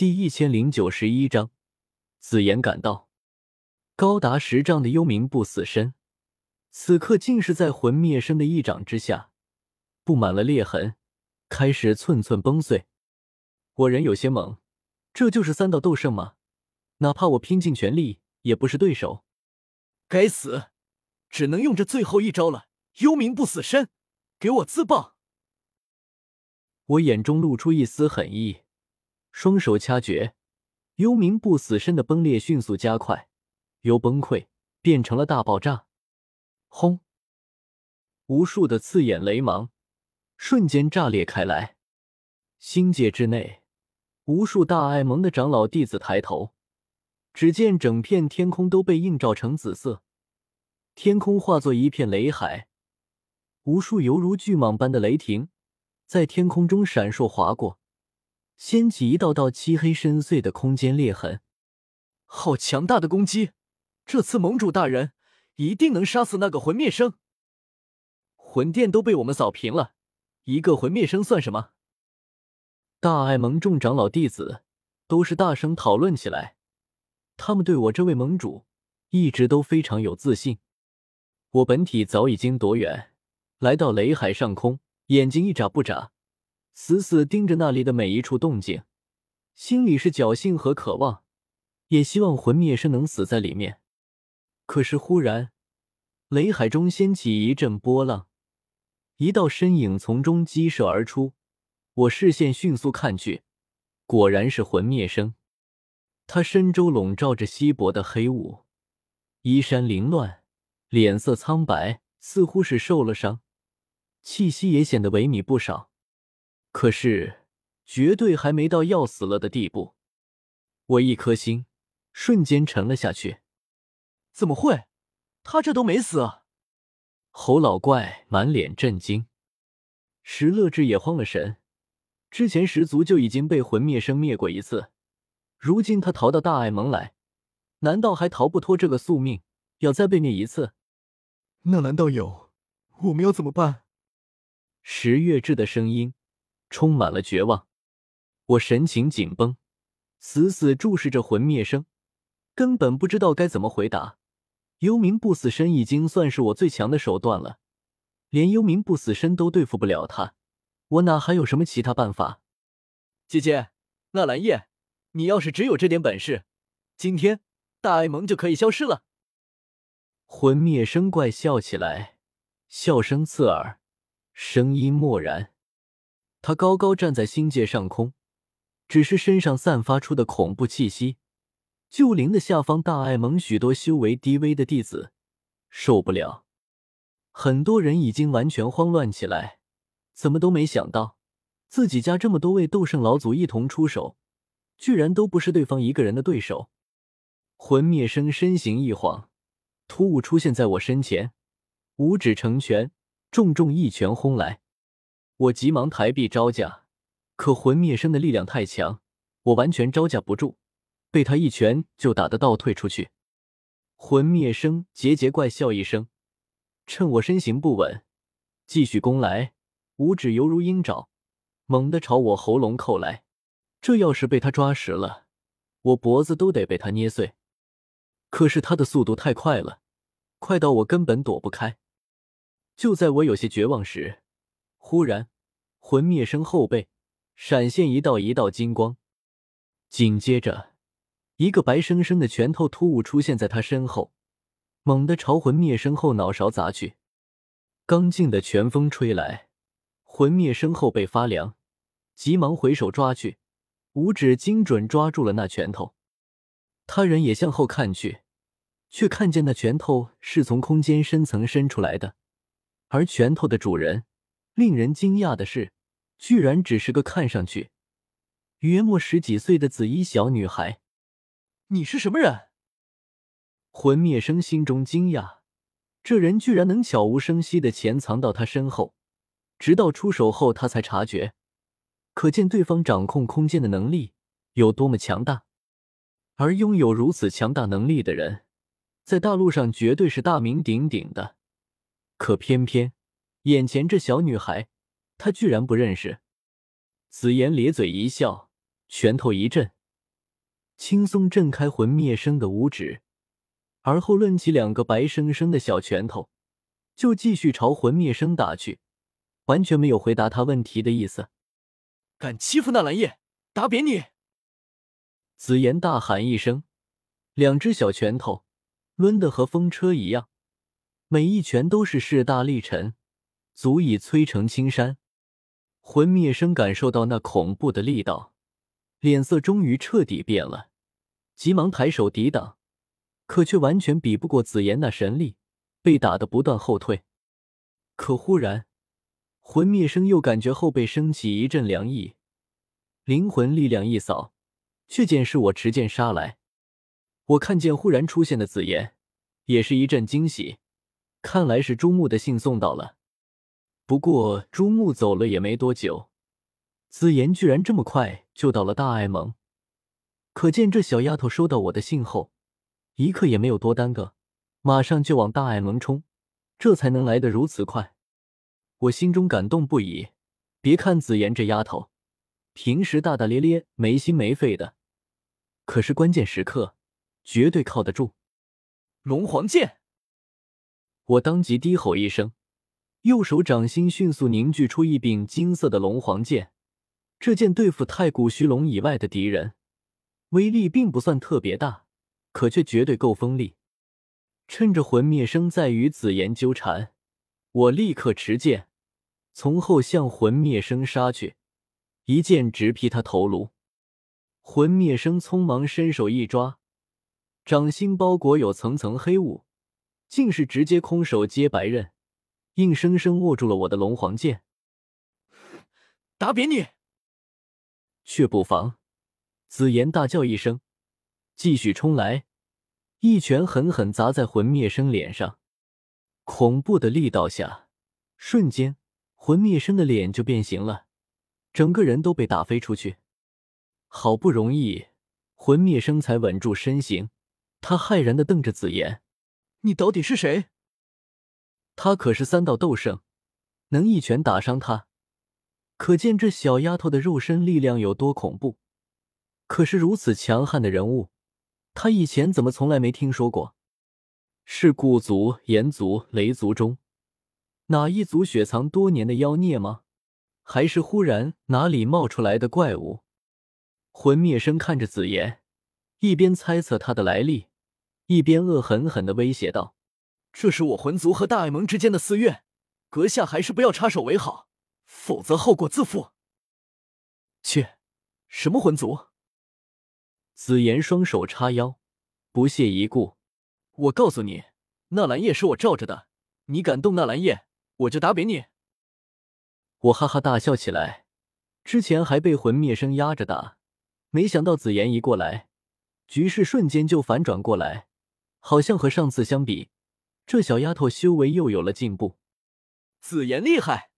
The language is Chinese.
第一千零九十一章，紫妍赶到。高达十丈的幽冥不死身，此刻竟是在魂灭生的一掌之下，布满了裂痕，开始寸寸崩碎。我人有些懵，这就是三道斗圣吗？哪怕我拼尽全力，也不是对手。该死，只能用这最后一招了！幽冥不死身，给我自爆！我眼中露出一丝狠意。双手掐诀，幽冥不死身的崩裂迅速加快，由崩溃变成了大爆炸。轰！无数的刺眼雷芒瞬间炸裂开来。星界之内，无数大爱盟的长老弟子抬头，只见整片天空都被映照成紫色，天空化作一片雷海，无数犹如巨蟒般的雷霆在天空中闪烁划过。掀起一道道漆黑深邃的空间裂痕，好强大的攻击！这次盟主大人一定能杀死那个魂灭生。魂殿都被我们扫平了，一个魂灭生算什么？大爱盟众长老弟子都是大声讨论起来，他们对我这位盟主一直都非常有自信。我本体早已经躲远，来到雷海上空，眼睛一眨不眨。死死盯着那里的每一处动静，心里是侥幸和渴望，也希望魂灭生能死在里面。可是忽然，雷海中掀起一阵波浪，一道身影从中激射而出。我视线迅速看去，果然是魂灭生。他身周笼罩着稀薄的黑雾，衣衫凌乱，脸色苍白，似乎是受了伤，气息也显得萎靡不少。可是，绝对还没到要死了的地步。我一颗心瞬间沉了下去。怎么会？他这都没死啊！侯老怪满脸震惊，石乐志也慌了神。之前十族就已经被魂灭生灭过一次，如今他逃到大爱盟来，难道还逃不脱这个宿命？要再被灭一次？那难道有？我们要怎么办？石月志的声音。充满了绝望，我神情紧绷，死死注视着魂灭生，根本不知道该怎么回答。幽冥不死身已经算是我最强的手段了，连幽冥不死身都对付不了他，我哪还有什么其他办法？姐姐，纳兰叶，你要是只有这点本事，今天大爱盟就可以消失了。魂灭生怪笑起来，笑声刺耳，声音漠然。他高高站在星界上空，只是身上散发出的恐怖气息，就灵的下方大爱盟许多修为低微的弟子受不了。很多人已经完全慌乱起来，怎么都没想到自己家这么多位斗圣老祖一同出手，居然都不是对方一个人的对手。魂灭生身形一晃，突兀出现在我身前，五指成拳，重重一拳轰来。我急忙抬臂招架，可魂灭生的力量太强，我完全招架不住，被他一拳就打得倒退出去。魂灭生桀桀怪笑一声，趁我身形不稳，继续攻来，五指犹如鹰爪，猛地朝我喉咙扣来。这要是被他抓实了，我脖子都得被他捏碎。可是他的速度太快了，快到我根本躲不开。就在我有些绝望时，忽然，魂灭生后背闪现一道一道金光，紧接着，一个白生生的拳头突兀出现在他身后，猛地朝魂灭生后脑勺砸去。刚劲的拳风吹来，魂灭生后背发凉，急忙回手抓去，五指精准抓住了那拳头。他人也向后看去，却看见那拳头是从空间深层伸出来的，而拳头的主人。令人惊讶的是，居然只是个看上去约莫十几岁的紫衣小女孩。你是什么人？魂灭生心中惊讶，这人居然能悄无声息的潜藏到他身后，直到出手后他才察觉，可见对方掌控空间的能力有多么强大。而拥有如此强大能力的人，在大陆上绝对是大名鼎鼎的。可偏偏。眼前这小女孩，他居然不认识。紫妍咧嘴一笑，拳头一震，轻松震开魂灭生的五指，而后抡起两个白生生的小拳头，就继续朝魂灭生打去，完全没有回答他问题的意思。敢欺负纳兰叶，打扁你！紫妍大喊一声，两只小拳头抡得和风车一样，每一拳都是势大力沉，足以摧成青山。魂灭生感受到那恐怖的力道，脸色终于彻底变了，急忙抬手抵挡，可却完全比不过紫妍那神力，被打得不断后退。可忽然，魂灭生又感觉后背升起一阵凉意，灵魂力量一扫，却见是我持剑杀来。我看见忽然出现的紫妍，也是一阵惊喜，看来是朱木的信送到了。不过朱木走了也没多久，紫妍居然这么快就到了大爱盟，可见这小丫头收到我的信后，一刻也没有多耽搁，马上就往大爱盟冲，这才能来得如此快。我心中感动不已。别看紫妍这丫头，平时大大咧咧、没心没肺的，可是关键时刻绝对靠得住。龙皇剑！我当即低吼一声。右手掌心迅速凝聚出一柄金色的龙皇剑，这剑对付太古虚龙以外的敌人，威力并不算特别大，可却绝对够锋利。趁着魂灭生在与紫妍纠缠，我立刻持剑从后向魂灭生杀去，一剑直劈他头颅。魂灭生匆忙伸手一抓，掌心包裹有层层黑雾，竟是直接空手接白刃。硬生生握住了我的龙皇剑，打扁你！却不防，紫妍大叫一声，继续冲来，一拳狠狠砸在魂灭生脸上。恐怖的力道下，瞬间魂灭生的脸就变形了，整个人都被打飞出去。好不容易，魂灭生才稳住身形，他骇然的瞪着紫妍：“你到底是谁？”他可是三道斗圣，能一拳打伤他，可见这小丫头的肉身力量有多恐怖。可是如此强悍的人物，他以前怎么从来没听说过？是古族、炎族、雷族中哪一族雪藏多年的妖孽吗？还是忽然哪里冒出来的怪物？魂灭生看着紫妍，一边猜测他的来历，一边恶狠狠的威胁道。这是我魂族和大爱盟之间的私怨，阁下还是不要插手为好，否则后果自负。切，什么魂族？紫妍双手叉腰，不屑一顾。我告诉你，纳兰叶是我罩着的，你敢动纳兰叶，我就打扁你！我哈哈大笑起来。之前还被魂灭生压着打，没想到紫妍一过来，局势瞬间就反转过来，好像和上次相比。这小丫头修为又有了进步，紫妍厉害。